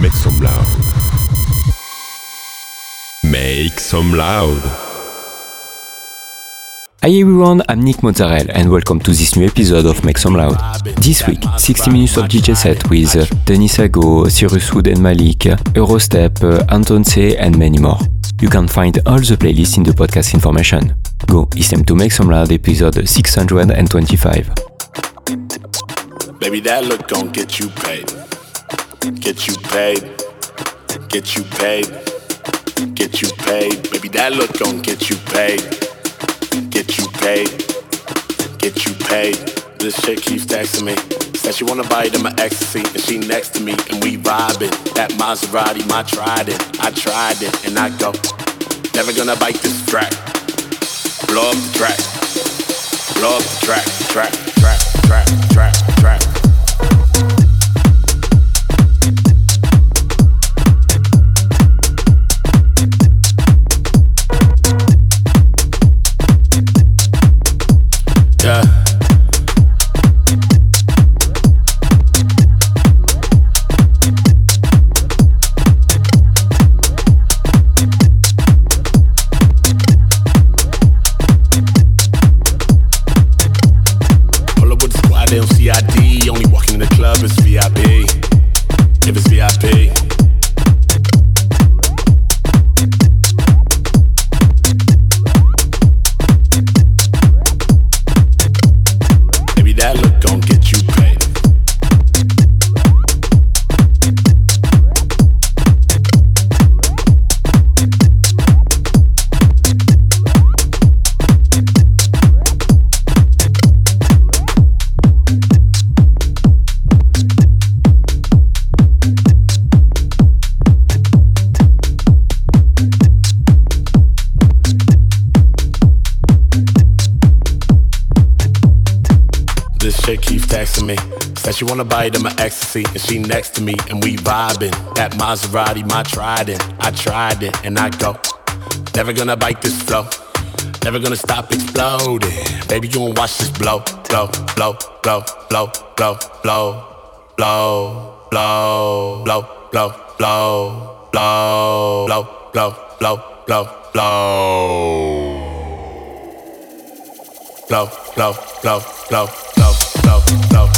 Make some loud. Make some loud. Hi everyone, I'm Nick Mozzarella and welcome to this new episode of Make Some Loud. This week, 60 minutes of DJ set with Denis Ago, Cyrus Wood and Malik, Eurostep, Anton C and many more. You can find all the playlists in the podcast information. Go, it's time to Make Some Loud episode 625. Baby, that look gon' get you paid. Get you paid. Get you paid. Get you paid. Baby, that look gon' get you paid. Get you paid. Get you paid. This shit keeps texting me. Said she wanna bite in my ecstasy, and she next to me, and we vibing. That Maserati, my trident. I tried it, and I go. Never gonna bite this track. Blow up the track. Blow up the track, track, track, track, track, track. Said she wanna bite in my ecstasy, and she next to me, and we vibing. That Maserati, my trident. I tried it, and I go. Never gonna bite this flow. Never gonna stop exploding. Baby, you gon' watch this blow, blow, blow, blow, blow, blow, blow, blow, blow, blow, blow, blow, blow, blow, blow, blow, blow, blow. Blow, blow, blow, blow, blow, blow, blow, blow.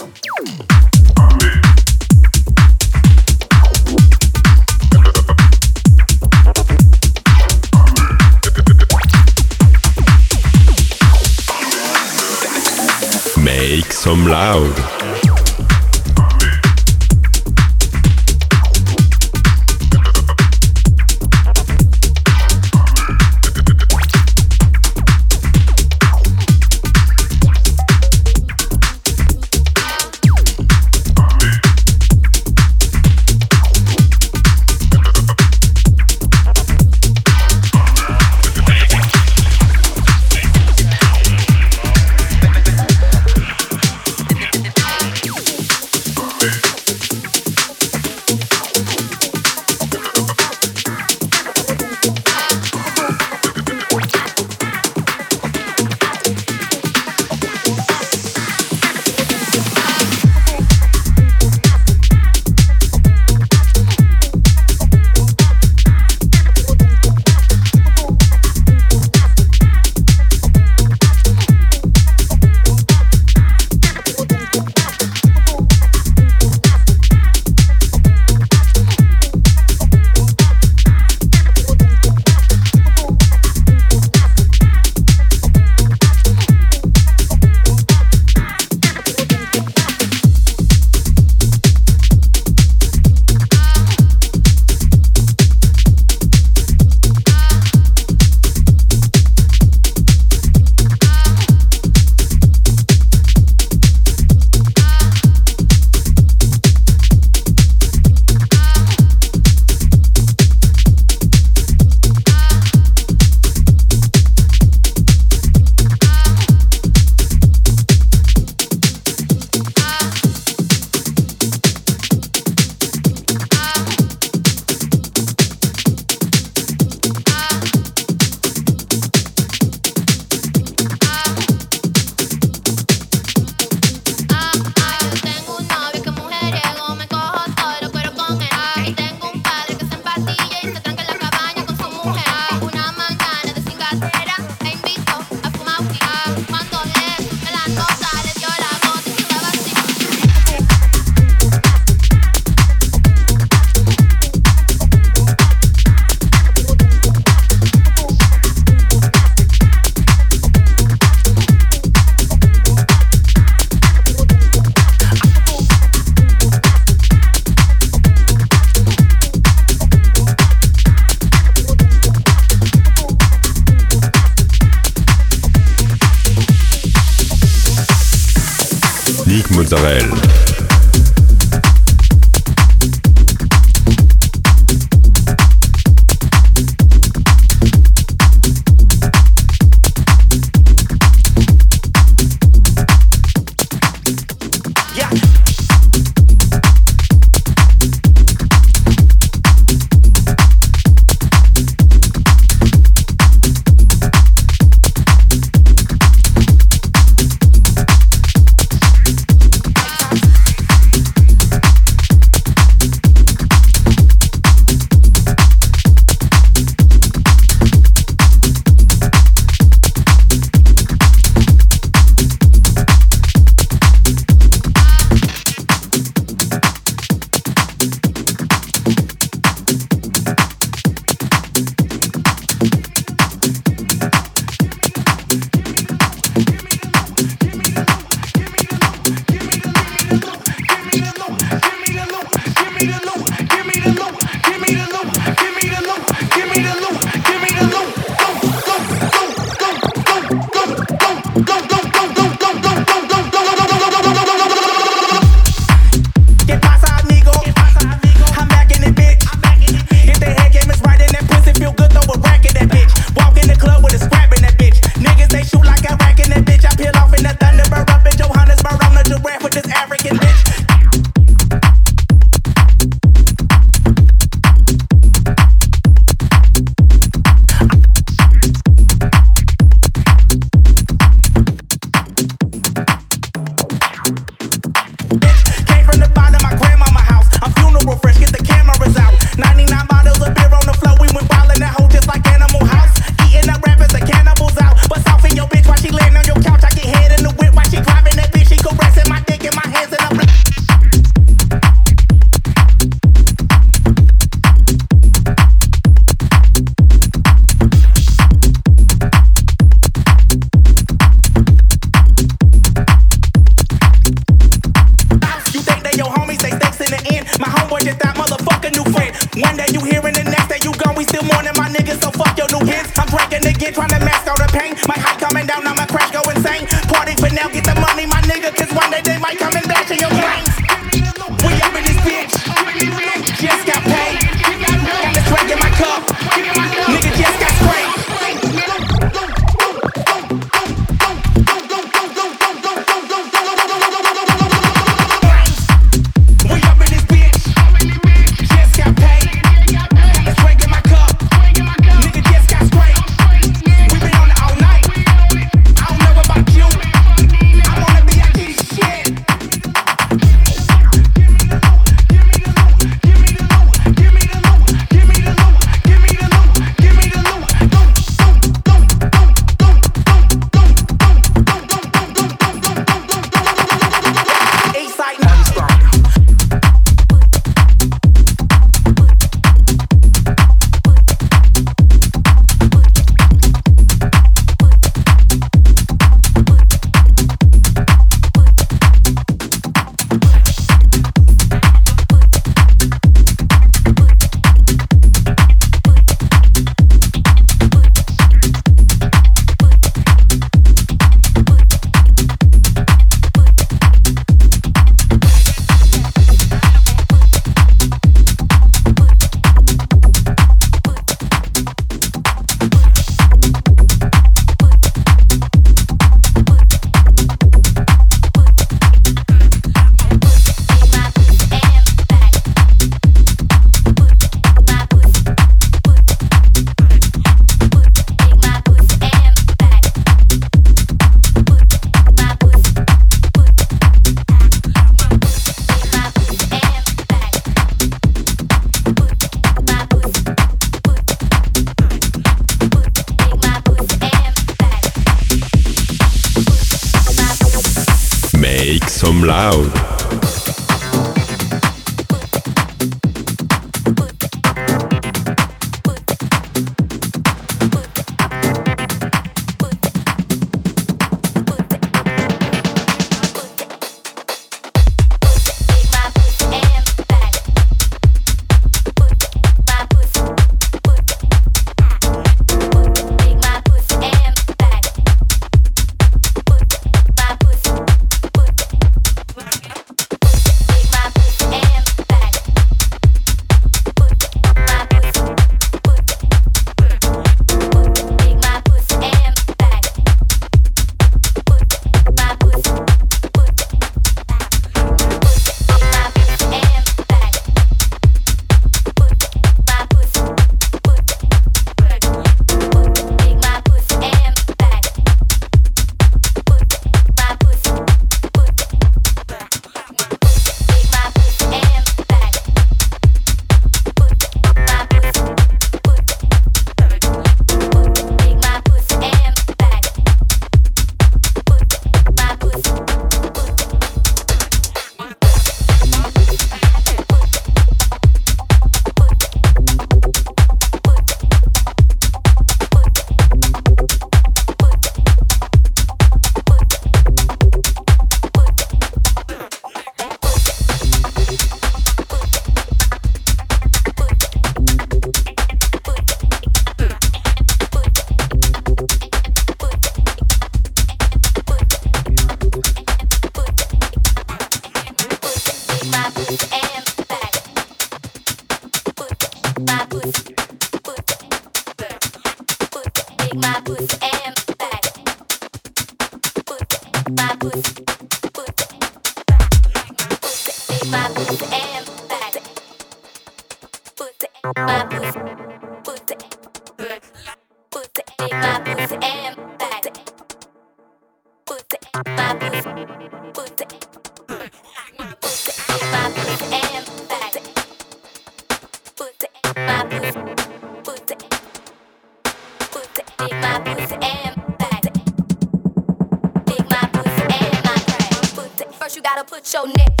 your neck.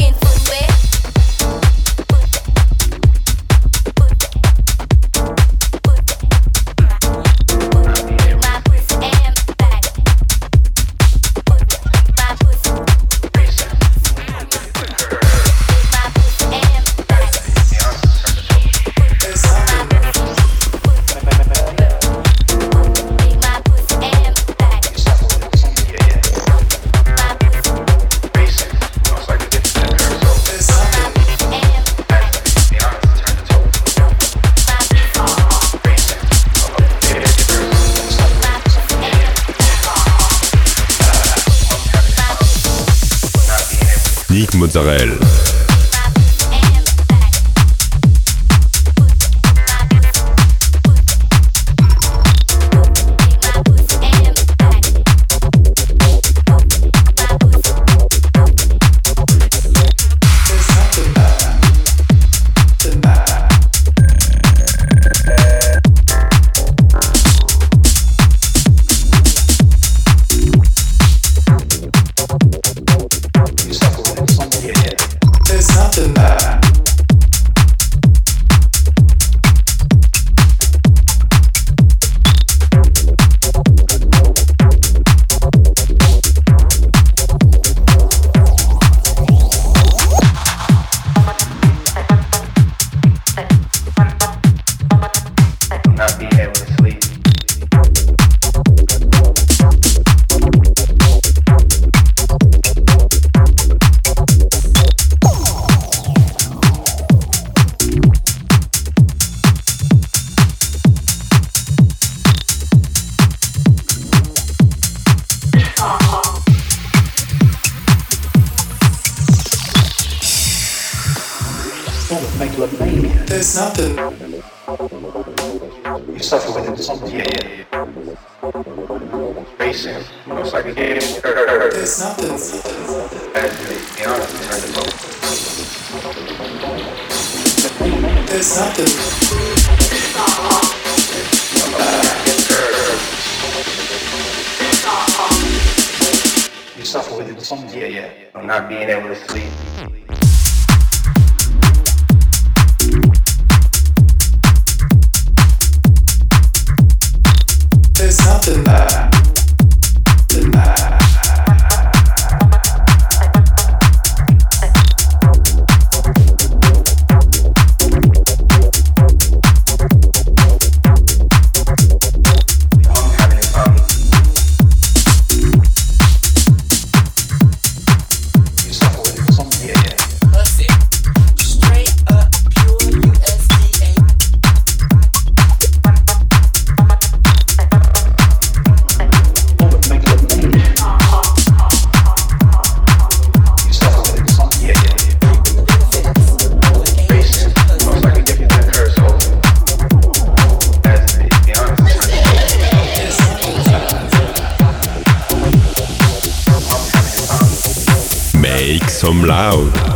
some loud.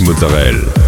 Mozzarella.